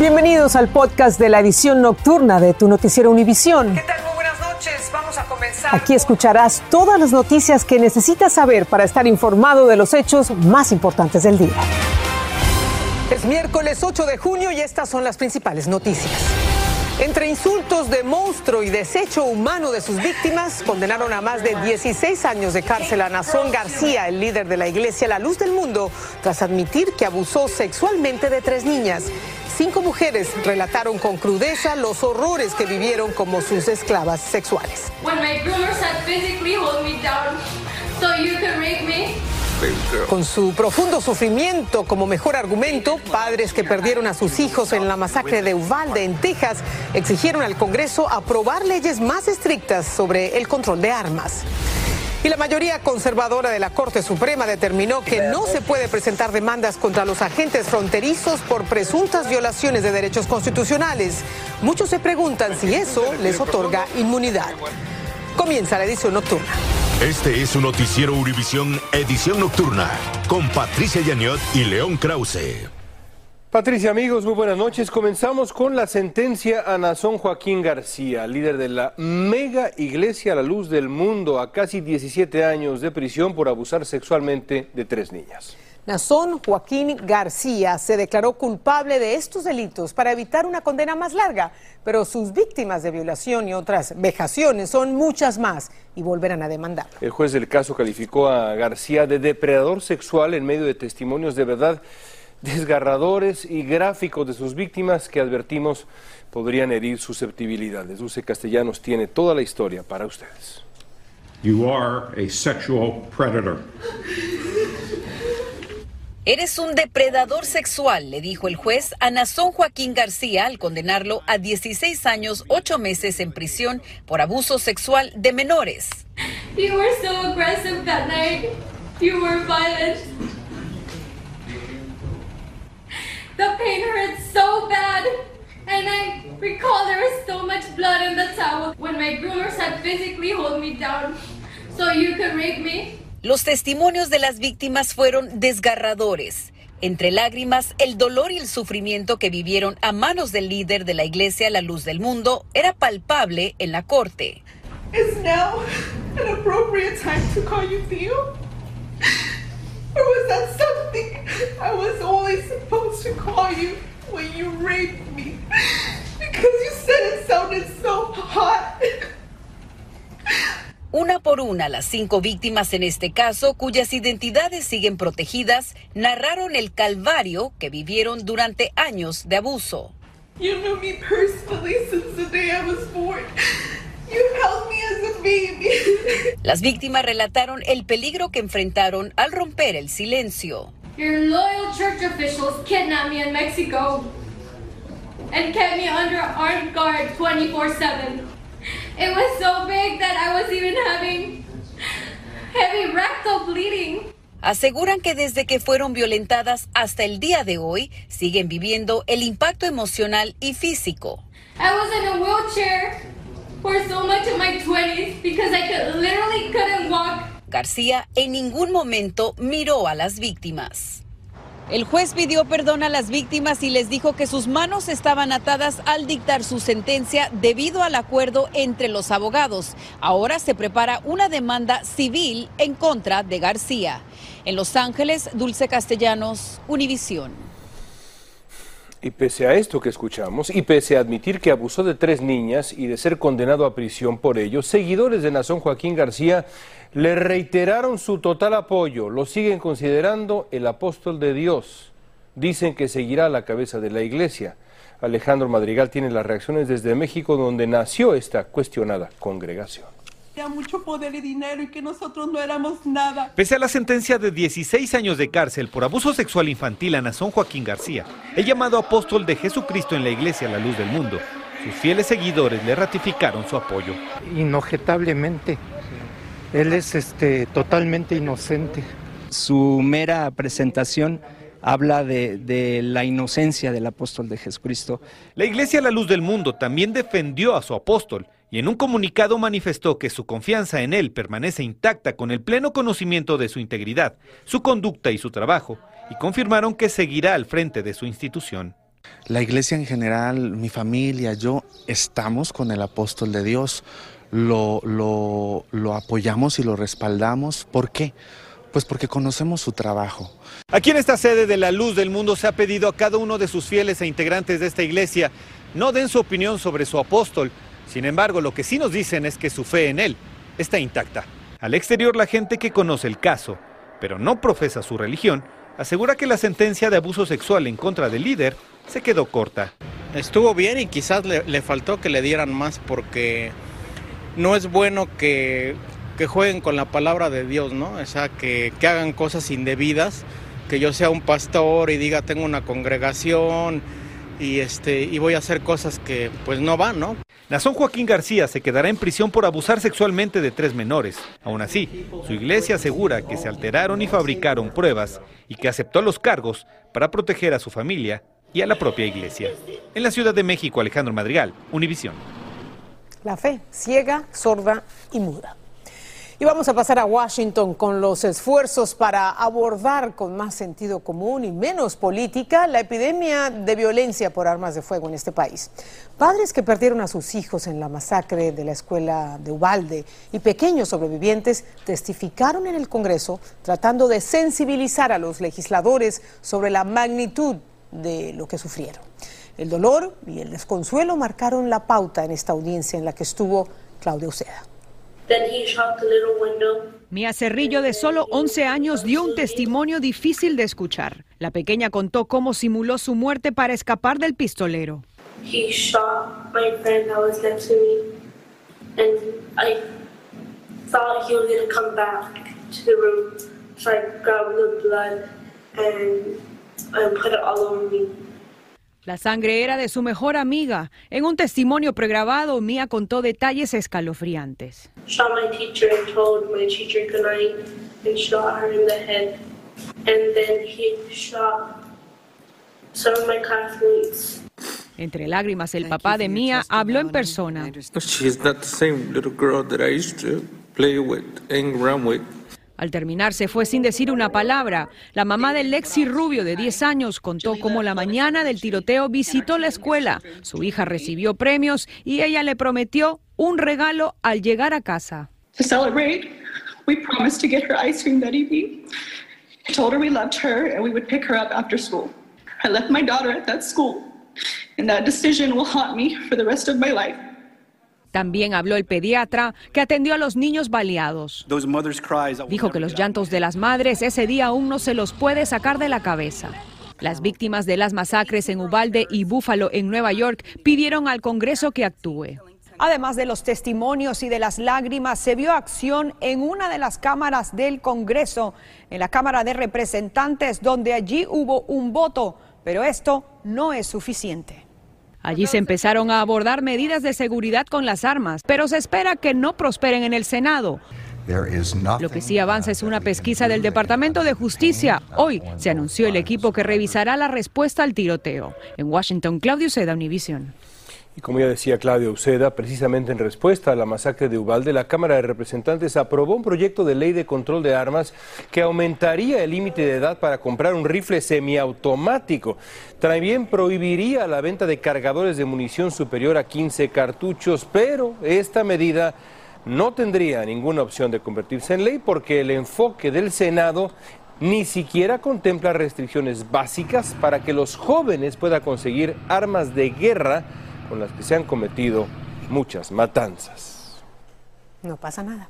Bienvenidos al podcast de la edición nocturna de tu noticiero Univisión. ¿Qué tal? Muy buenas noches. Vamos a comenzar. Aquí escucharás todas las noticias que necesitas saber para estar informado de los hechos más importantes del día. Es miércoles 8 de junio y estas son las principales noticias. Entre insultos de monstruo y desecho humano de sus víctimas, condenaron a más de 16 años de cárcel a Nazón García, el líder de la iglesia La Luz del Mundo, tras admitir que abusó sexualmente de tres niñas. Cinco mujeres relataron con crudeza los horrores que vivieron como sus esclavas sexuales. Con su profundo sufrimiento como mejor argumento, padres que perdieron a sus hijos en la masacre de Uvalde, en Texas, exigieron al Congreso aprobar leyes más estrictas sobre el control de armas. Y la mayoría conservadora de la Corte Suprema determinó que no se puede presentar demandas contra los agentes fronterizos por presuntas violaciones de derechos constitucionales. Muchos se preguntan si eso les otorga inmunidad. Comienza la edición nocturna. Este es su noticiero Univisión Edición Nocturna con Patricia Yaniot y León Krause. Patricia, amigos, muy buenas noches. Comenzamos con la sentencia a Nazón Joaquín García, líder de la mega iglesia a la luz del mundo, a casi 17 años de prisión por abusar sexualmente de tres niñas. Nazón Joaquín García se declaró culpable de estos delitos para evitar una condena más larga, pero sus víctimas de violación y otras vejaciones son muchas más y volverán a demandar. El juez del caso calificó a García de depredador sexual en medio de testimonios de verdad desgarradores y gráficos de sus víctimas que advertimos podrían herir susceptibilidades. Dulce Castellanos tiene toda la historia para ustedes. You are a sexual predator. Eres un depredador sexual, le dijo el juez a Nazón Joaquín García al condenarlo a 16 años, 8 meses en prisión por abuso sexual de menores. You were so aggressive that night. You were violent. The pain hurt so bad. And I recall there was so much blood in the towel when my groomers had physically hold me down so you could rape me. Los testimonios de las víctimas fueron desgarradores. Entre lágrimas, el dolor y el sufrimiento que vivieron a manos del líder de la iglesia La Luz del Mundo era palpable en la corte. Is now an appropriate time to call you Theo? Or was that something I was only supposed to call you when you raped me? Because you said it sounded so hot. Una por una, las cinco víctimas en este caso, cuyas identidades siguen protegidas, narraron el calvario que vivieron durante años de abuso. You knew me personally since the day I was born. You held me as a baby. Las víctimas relataron el peligro que enfrentaron al romper el silencio. Your loyal church officials kidnapped me in Mexico and kept me under armed guard 24 7. It was so big that I was even having heavy rectal bleeding. Aseguran que desde que fueron violentadas hasta el día de hoy siguen viviendo el impacto emocional y físico. I was in a wheelchair for so much of my 20s because I could literally couldn't walk. García en ningún momento miró a las víctimas. El juez pidió perdón a las víctimas y les dijo que sus manos estaban atadas al dictar su sentencia debido al acuerdo entre los abogados. Ahora se prepara una demanda civil en contra de García. En Los Ángeles, Dulce Castellanos, Univisión. Y pese a esto que escuchamos, y pese a admitir que abusó de tres niñas y de ser condenado a prisión por ello, seguidores de Nazón Joaquín García le reiteraron su total apoyo, lo siguen considerando el apóstol de Dios. Dicen que seguirá a la cabeza de la iglesia. Alejandro Madrigal tiene las reacciones desde México, donde nació esta cuestionada congregación. Mucho poder y dinero y que nosotros no éramos nada. Pese a la sentencia de 16 años de cárcel por abuso sexual infantil a Nazón Joaquín García, el llamado apóstol de Jesucristo en la iglesia La Luz del Mundo, sus fieles seguidores le ratificaron su apoyo. Inojetablemente. Él es este, totalmente inocente. Su mera presentación habla de, de, la inocencia del apóstol de Jesucristo. La Iglesia La Luz del Mundo también defendió a su apóstol y en un comunicado manifestó que su confianza en él permanece intacta con el pleno conocimiento de su integridad, su conducta y su trabajo, y confirmaron que seguirá al frente de su institución. La iglesia en general, mi familia, yo, estamos con el apóstol de Dios, lo, lo, lo apoyamos y lo respaldamos. ¿Por qué? Pues porque conocemos su trabajo. Aquí en esta sede de la Luz del Mundo se ha pedido a cada uno de sus fieles e integrantes de esta iglesia no den su opinión sobre su apóstol. Sin embargo, lo que sí nos dicen es que su fe en él está intacta. Al exterior, la gente que conoce el caso, pero no profesa su religión, asegura que la sentencia de abuso sexual en contra del líder se quedó corta. Estuvo bien y quizás le, faltó que le dieran más porque no es bueno que, que, jueguen con la palabra de Dios, ¿no? O sea, que, que hagan cosas indebidas, que yo sea un pastor y diga tengo una congregación y, este, y voy a hacer cosas que pues no van, ¿no? Nazón Joaquín García se quedará en prisión por abusar sexualmente de tres menores. Aún así, su iglesia asegura que se alteraron y fabricaron pruebas y que aceptó los cargos para proteger a su familia y a la propia iglesia. En la Ciudad de México, Alejandro Madrigal, Univisión. La fe, ciega, sorda y muda. Y vamos a pasar a Washington con los esfuerzos para abordar con más sentido común y menos política la epidemia de violencia por armas de fuego en este país. Padres que perdieron a sus hijos en la masacre de la escuela de Ubalde y pequeños sobrevivientes testificaron en el Congreso tratando de sensibilizar a los legisladores sobre la magnitud de lo que sufrieron. El dolor y el desconsuelo marcaron la pauta en esta audiencia en la que estuvo Claudia Uceda. Mia Cerrillo, de solo 11 años, dio un testimonio difícil de escuchar. La pequeña contó cómo simuló su muerte para escapar del pistolero. He shot my friend that was next to me, and I thought he was going to come back to the room, so I grabbed the blood and, and put it all over me. La sangre era de su mejor amiga. En un testimonio pregrabado, Mia contó detalles escalofriantes. Shot my teacher and told my teacher goodnight and shot her in the head. And then he shot some of my classmates. Entre lágrimas, el papá de Mia habló en persona. She's not the same little girl that I used to play with, around with. Al terminar se fue sin decir una palabra. La mamá de Lexi Rubio, de 10 años, contó cómo la mañana del tiroteo visitó la escuela. Su hija recibió premios y ella le prometió un regalo al llegar a casa. To celebrate, we promised to get her ice cream that evening. I told her we loved her and we would pick her up after school. I left my daughter at that school, and that decision will haunt me for the rest of my life. También habló el pediatra que atendió a los niños baleados. Dijo que los llantos de las madres ese día aún no se los puede sacar de la cabeza. Las víctimas de las masacres en Ubalde y Búfalo, en Nueva York, pidieron al Congreso que actúe. Además de los testimonios y de las lágrimas, se vio acción en una de las cámaras del Congreso, en la Cámara de Representantes, donde allí hubo un voto, pero esto no es suficiente. Allí se empezaron a abordar medidas de seguridad con las armas, pero se espera que no prosperen en el Senado. Lo que sí avanza es una pesquisa del Departamento de Justicia. Hoy se anunció el equipo que revisará la respuesta al tiroteo. En Washington, Claudio Seda, Univision. Y como ya decía Claudio Uceda, precisamente en respuesta a la masacre de Ubalde, la Cámara de Representantes aprobó un proyecto de ley de control de armas que aumentaría el límite de edad para comprar un rifle semiautomático. También prohibiría la venta de cargadores de munición superior a 15 cartuchos, pero esta medida no tendría ninguna opción de convertirse en ley porque el enfoque del Senado ni siquiera contempla restricciones básicas para que los jóvenes puedan conseguir armas de guerra con las que se han cometido muchas matanzas. No pasa nada.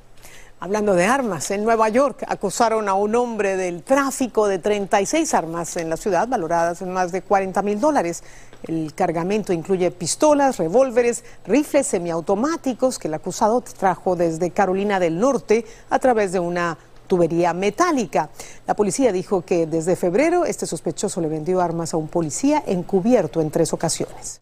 Hablando de armas, en Nueva York acusaron a un hombre del tráfico de 36 armas en la ciudad, valoradas en más de 40 mil dólares. El cargamento incluye pistolas, revólveres, rifles semiautomáticos que el acusado trajo desde Carolina del Norte a través de una tubería metálica. La policía dijo que desde febrero este sospechoso le vendió armas a un policía encubierto en tres ocasiones.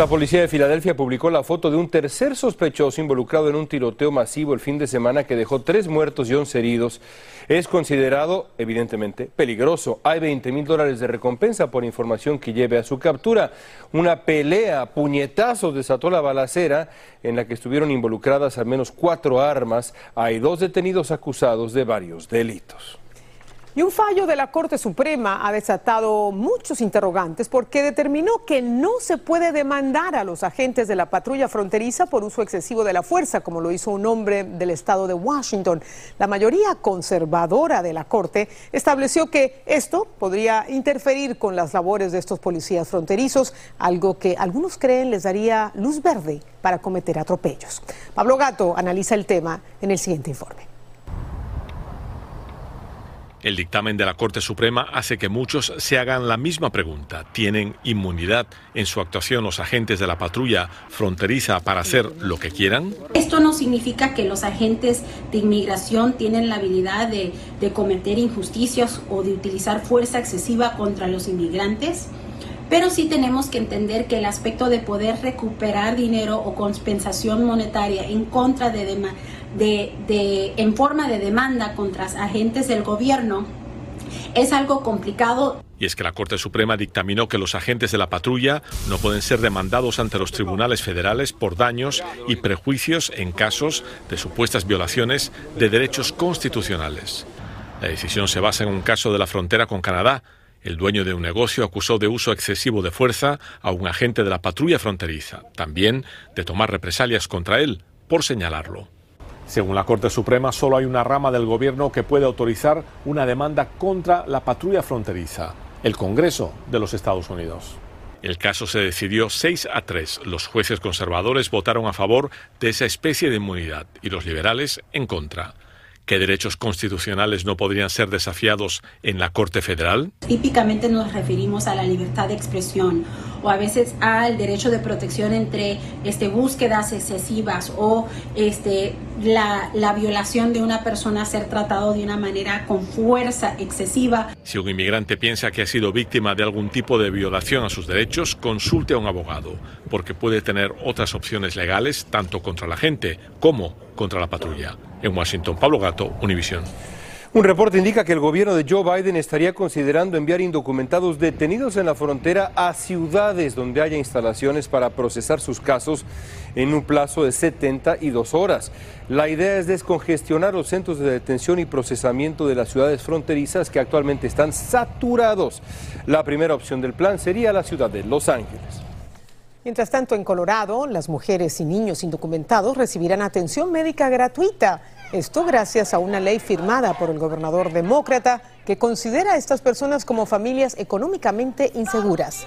La policía de Filadelfia publicó la foto de un tercer sospechoso involucrado en un tiroteo masivo el fin de semana que dejó tres muertos y once heridos. Es considerado, evidentemente, peligroso. Hay 20 mil dólares de recompensa por información que lleve a su captura. Una pelea puñetazos desató la balacera en la que estuvieron involucradas al menos cuatro armas. Hay dos detenidos acusados de varios delitos. Y un fallo de la Corte Suprema ha desatado muchos interrogantes porque determinó que no se puede demandar a los agentes de la patrulla fronteriza por uso excesivo de la fuerza, como lo hizo un hombre del estado de Washington. La mayoría conservadora de la Corte estableció que esto podría interferir con las labores de estos policías fronterizos, algo que algunos creen les daría luz verde para cometer atropellos. Pablo Gato analiza el tema en el siguiente informe. El dictamen de la Corte Suprema hace que muchos se hagan la misma pregunta. ¿Tienen inmunidad en su actuación los agentes de la patrulla fronteriza para hacer lo que quieran? Esto no significa que los agentes de inmigración tienen la habilidad de, cometer injusticias o de utilizar fuerza excesiva contra los inmigrantes. Pero sí tenemos que entender que el aspecto de poder recuperar dinero o compensación monetaria en contra de, de, en forma de demanda contra agentes del gobierno es algo complicado. Y es que la Corte Suprema dictaminó que los agentes de la patrulla no pueden ser demandados ante los tribunales federales por daños y prejuicios en casos de supuestas violaciones de derechos constitucionales. La decisión se basa en un caso de la frontera con Canadá. El dueño de un negocio acusó de uso excesivo de fuerza a un agente de la patrulla fronteriza, también de tomar represalias contra él por señalarlo. Según la Corte Suprema, solo hay una rama del gobierno que puede autorizar una demanda contra la patrulla fronteriza, el Congreso de los Estados Unidos. El caso se decidió 6 a 3. Los jueces conservadores votaron a favor de esa especie de inmunidad y los liberales en contra. ¿Qué derechos constitucionales no podrían ser desafiados en la Corte Federal? Típicamente nos referimos a la libertad de expresión o a veces al derecho de protección entre este, búsquedas excesivas o este, la, la violación de una persona ser tratado de una manera con fuerza excesiva. Si un inmigrante piensa que ha sido víctima de algún tipo de violación a sus derechos, consulte a un abogado, porque puede tener otras opciones legales tanto contra la gente como contra la patrulla. En Washington, Pablo Gato, Univisión. Un reporte indica que el gobierno de Joe Biden estaría considerando enviar indocumentados detenidos en la frontera a ciudades donde haya instalaciones para procesar sus casos en un plazo de 72 horas. La idea es descongestionar los centros de detención y procesamiento de las ciudades fronterizas que actualmente están saturados. La primera opción del plan sería la ciudad de Los Ángeles. Mientras tanto, en Colorado, las mujeres y niños indocumentados recibirán atención médica gratuita. Esto gracias a una ley firmada por el gobernador demócrata que considera a estas personas como familias económicamente inseguras.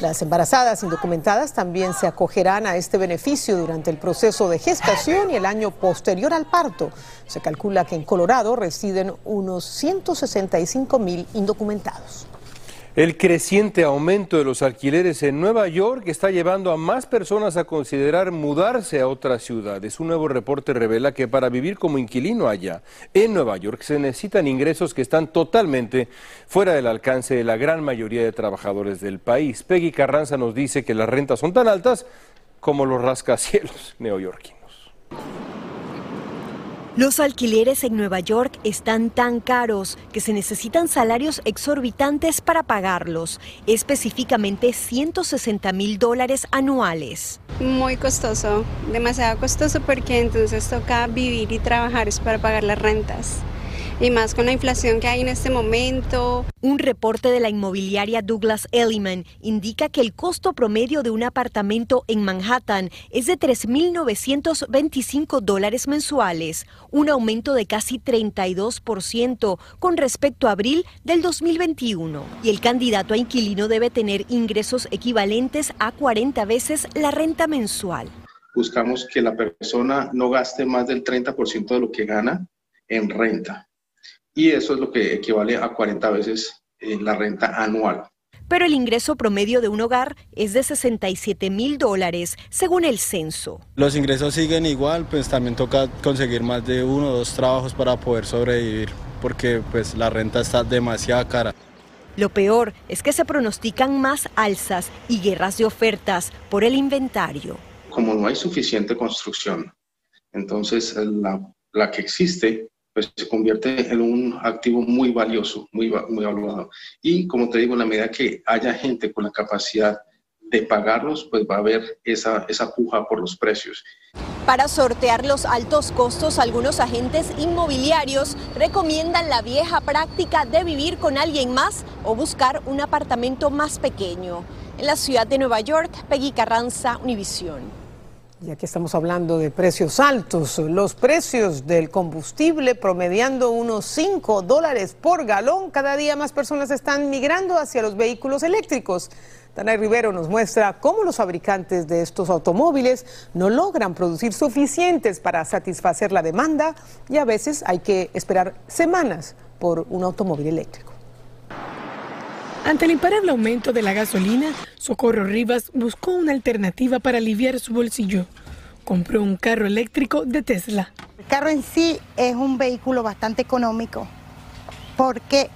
Las embarazadas indocumentadas también se acogerán a este beneficio durante el proceso de gestación y el año posterior al parto. Se calcula que en Colorado residen unos 165 mil indocumentados. El creciente aumento de los alquileres en Nueva York está llevando a más personas a considerar mudarse a otras ciudades. Un nuevo reporte revela que para vivir como inquilino allá, en Nueva York, se necesitan ingresos que están totalmente fuera del alcance de la gran mayoría de trabajadores del país. Peggy Carranza nos dice que las rentas son tan altas como los rascacielos neoyorquinos. Los alquileres en Nueva York están tan caros que se necesitan salarios exorbitantes para pagarlos, específicamente 160 mil dólares anuales. Muy costoso, demasiado costoso porque entonces toca vivir y trabajar para pagar las rentas y más con la inflación que hay en este momento. Un reporte de la inmobiliaria Douglas Elliman indica que el costo promedio de un apartamento en Manhattan es de 3.925 dólares mensuales, un aumento de casi 32% con respecto a abril del 2021. Y el candidato a inquilino debe tener ingresos equivalentes a 40 veces la renta mensual. Buscamos que la persona no gaste más del 30% de lo que gana en renta y eso es lo que equivale a 40 veces eh, la renta anual. Pero el ingreso promedio de un hogar es de 67 mil dólares, según el censo. Los ingresos siguen igual, pues también toca conseguir más de uno o dos trabajos para poder sobrevivir, porque pues la renta está demasiado cara. Lo peor es que se pronostican más alzas y guerras de ofertas por el inventario. Como no hay suficiente construcción, entonces la, la que existe pues se convierte en un activo muy valioso, muy, muy valuado. Y como te digo, en la medida que haya gente con la capacidad de pagarlos, pues va a haber esa, esa puja por los precios. Para sortear los altos costos, algunos agentes inmobiliarios recomiendan la vieja práctica de vivir con alguien más o buscar un apartamento más pequeño. En la ciudad de Nueva York, Peggy Carranza, Univisión. Ya que estamos hablando de precios altos, los precios del combustible promediando unos 5 dólares por galón, cada día más personas están migrando hacia los vehículos eléctricos. Dana Rivero nos muestra cómo los fabricantes de estos automóviles no logran producir suficientes para satisfacer la demanda y a veces hay que esperar semanas por un automóvil eléctrico. Ante el imparable aumento de la gasolina, Socorro Rivas buscó una alternativa para aliviar su bolsillo. Compró un carro eléctrico de Tesla. El carro en sí es un vehículo bastante económico porque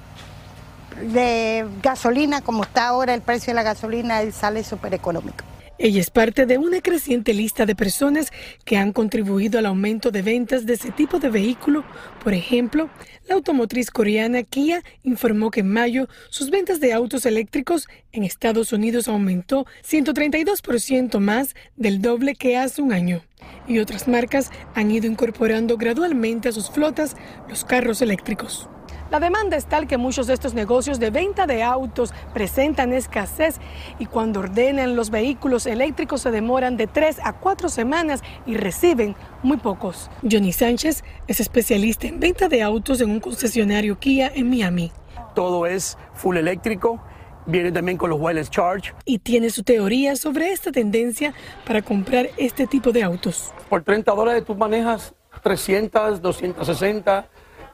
de gasolina, como está ahora el precio de la gasolina, él sale súper económico. Ella es parte de una creciente lista de personas que han contribuido al aumento de ventas de ese tipo de vehículo. Por ejemplo, la automotriz coreana Kia informó que en mayo sus ventas de autos eléctricos en Estados Unidos aumentó 132% más del doble que hace un año. Y otras marcas han ido incorporando gradualmente a sus flotas los carros eléctricos. La demanda es tal que muchos de estos negocios de venta de autos presentan escasez y cuando ordenan los vehículos eléctricos se demoran de tres a cuatro semanas y reciben muy pocos. Johnny Sánchez es especialista en venta de autos en un concesionario Kia en Miami. Todo es full eléctrico. Viene también con los wireless charge. Y tiene su teoría sobre esta tendencia para comprar este tipo de autos. Por 30 dólares tú manejas 300, 260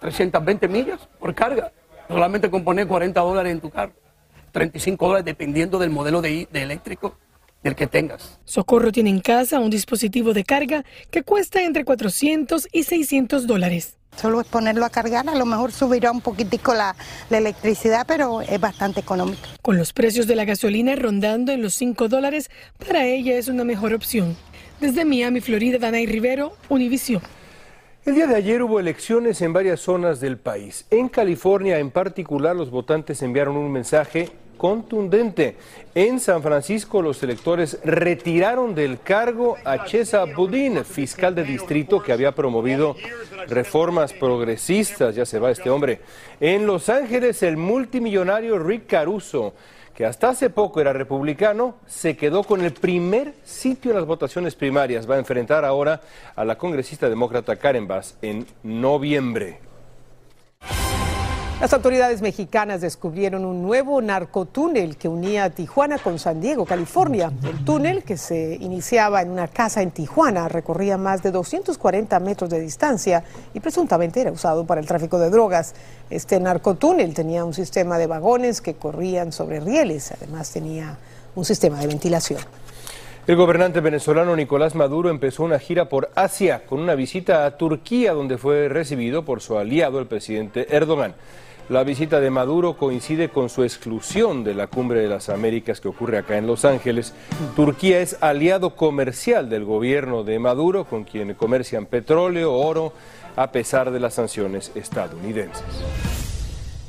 320 millas por carga. Solamente con poner 40 dólares en tu carro. 35 dólares dependiendo del modelo de, eléctrico del que tengas. Socorro tiene en casa un dispositivo de carga que cuesta entre 400 y 600 dólares. Solo es ponerlo a cargar, a lo mejor subirá un poquitico la, la, electricidad, pero es bastante económico. Con los precios de la gasolina rondando en los 5 dólares, para ella es una mejor opción. Desde Miami, Florida, Danay Rivero, Univision. El día de ayer hubo elecciones en varias zonas del país. En California, en particular, los votantes enviaron un mensaje contundente. En San Francisco, los electores retiraron del cargo a Chesa Budin, fiscal de distrito que había promovido reformas progresistas. Ya se va este hombre. En Los Ángeles, el multimillonario Rick Caruso que hasta hace poco era republicano, se quedó con el primer sitio en las votaciones primarias. Va a enfrentar ahora a la congresista demócrata Karen Bass en noviembre. Las autoridades mexicanas descubrieron un nuevo narcotúnel que unía Tijuana con San Diego, California. El túnel, que se iniciaba en una casa en Tijuana, recorría más de 240 metros de distancia y presuntamente era usado para el tráfico de drogas. Este narcotúnel tenía un sistema de vagones que corrían sobre rieles, además tenía un sistema de ventilación. El gobernante venezolano Nicolás Maduro empezó una gira por Asia con una visita a Turquía donde fue recibido por su aliado el presidente Erdogan. La visita de Maduro coincide con su exclusión de la Cumbre de las Américas que ocurre acá en Los Ángeles. Turquía es aliado comercial del gobierno de Maduro, con quien comercian petróleo, oro, a pesar de las sanciones estadounidenses.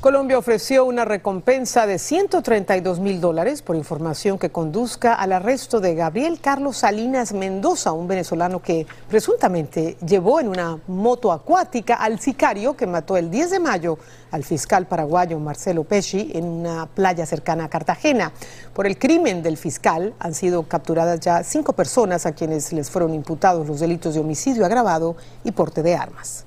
Colombia ofreció una recompensa de 132 mil dólares por información que conduzca al arresto de Gabriel Carlos Salinas Mendoza, un venezolano que presuntamente llevó en una moto acuática al sicario que mató el 10 de mayo al fiscal paraguayo Marcelo Pesci en una playa cercana a Cartagena. Por el crimen del fiscal han sido capturadas ya cinco personas a quienes les fueron imputados los delitos de homicidio agravado y porte de armas.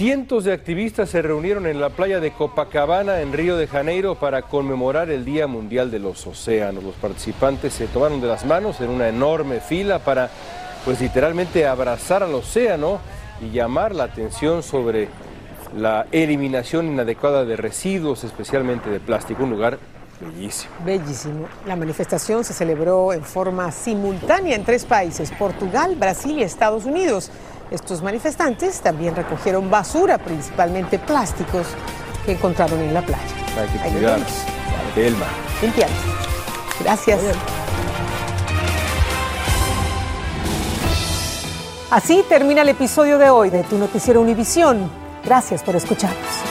Cientos de activistas se reunieron en la playa de Copacabana en Río de Janeiro para conmemorar el Día Mundial de los Océanos. Los participantes se tomaron de las manos en una enorme fila para, pues literalmente, abrazar al océano y llamar la atención sobre la eliminación inadecuada de residuos, especialmente de plástico, un lugar bellísimo. Bellísimo. La manifestación se celebró en forma simultánea en tres países, Portugal, Brasil y Estados Unidos. Estos manifestantes también recogieron basura, principalmente plásticos, que encontraron en la playa. Hay que. Limpiando. Gracias. Así termina el episodio de hoy de Tu Noticiero Univisión. Gracias por escucharnos.